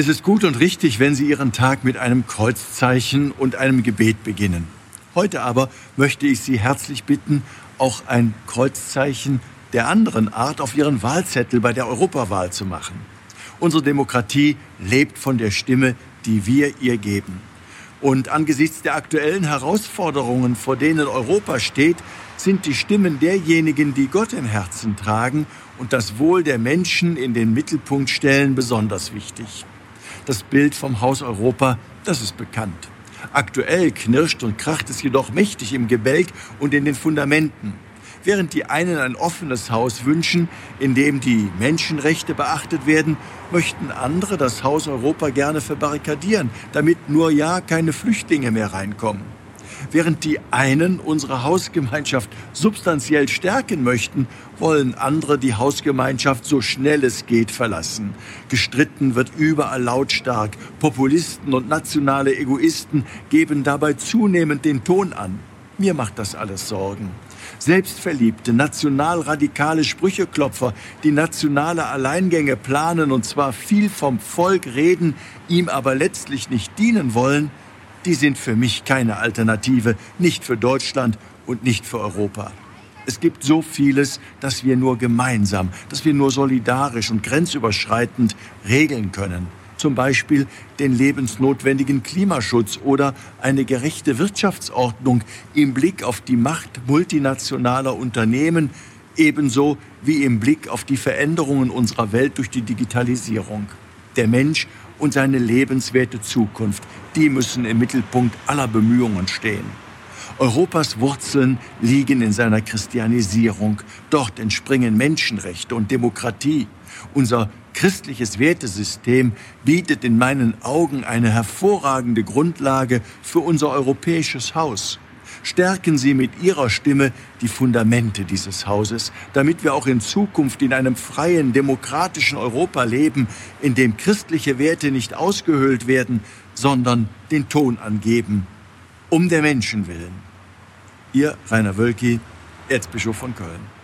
Es ist gut und richtig, wenn Sie Ihren Tag mit einem Kreuzzeichen und einem Gebet beginnen. Heute aber möchte ich Sie herzlich bitten, auch ein Kreuzzeichen der anderen Art auf Ihren Wahlzettel bei der Europawahl zu machen. Unsere Demokratie lebt von der Stimme, die wir ihr geben. Und angesichts der aktuellen Herausforderungen, vor denen Europa steht, sind die Stimmen derjenigen, die Gott im Herzen tragen und das Wohl der Menschen in den Mittelpunkt stellen, besonders wichtig. Das Bild vom Haus Europa, das ist bekannt. Aktuell knirscht und kracht es jedoch mächtig im Gebälk und in den Fundamenten. Während die einen ein offenes Haus wünschen, in dem die Menschenrechte beachtet werden, möchten andere das Haus Europa gerne verbarrikadieren, damit nur ja keine Flüchtlinge mehr reinkommen. Während die einen unsere Hausgemeinschaft substanziell stärken möchten, wollen andere die Hausgemeinschaft so schnell es geht verlassen. Gestritten wird überall lautstark. Populisten und nationale Egoisten geben dabei zunehmend den Ton an. Mir macht das alles Sorgen. Selbstverliebte, nationalradikale Sprücheklopfer, die nationale Alleingänge planen und zwar viel vom Volk reden, ihm aber letztlich nicht dienen wollen, die sind für mich keine Alternative, nicht für Deutschland und nicht für Europa. Es gibt so vieles, das wir nur gemeinsam, das wir nur solidarisch und grenzüberschreitend regeln können. Zum Beispiel den lebensnotwendigen Klimaschutz oder eine gerechte Wirtschaftsordnung im Blick auf die Macht multinationaler Unternehmen, ebenso wie im Blick auf die Veränderungen unserer Welt durch die Digitalisierung. Der Mensch und seine lebenswerte Zukunft, die müssen im Mittelpunkt aller Bemühungen stehen. Europas Wurzeln liegen in seiner Christianisierung. Dort entspringen Menschenrechte und Demokratie. Unser christliches Wertesystem bietet in meinen Augen eine hervorragende Grundlage für unser europäisches Haus. Stärken Sie mit Ihrer Stimme die Fundamente dieses Hauses, damit wir auch in Zukunft in einem freien, demokratischen Europa leben, in dem christliche Werte nicht ausgehöhlt werden, sondern den Ton angeben. Um der Menschen willen. Ihr Rainer Wölki, Erzbischof von Köln.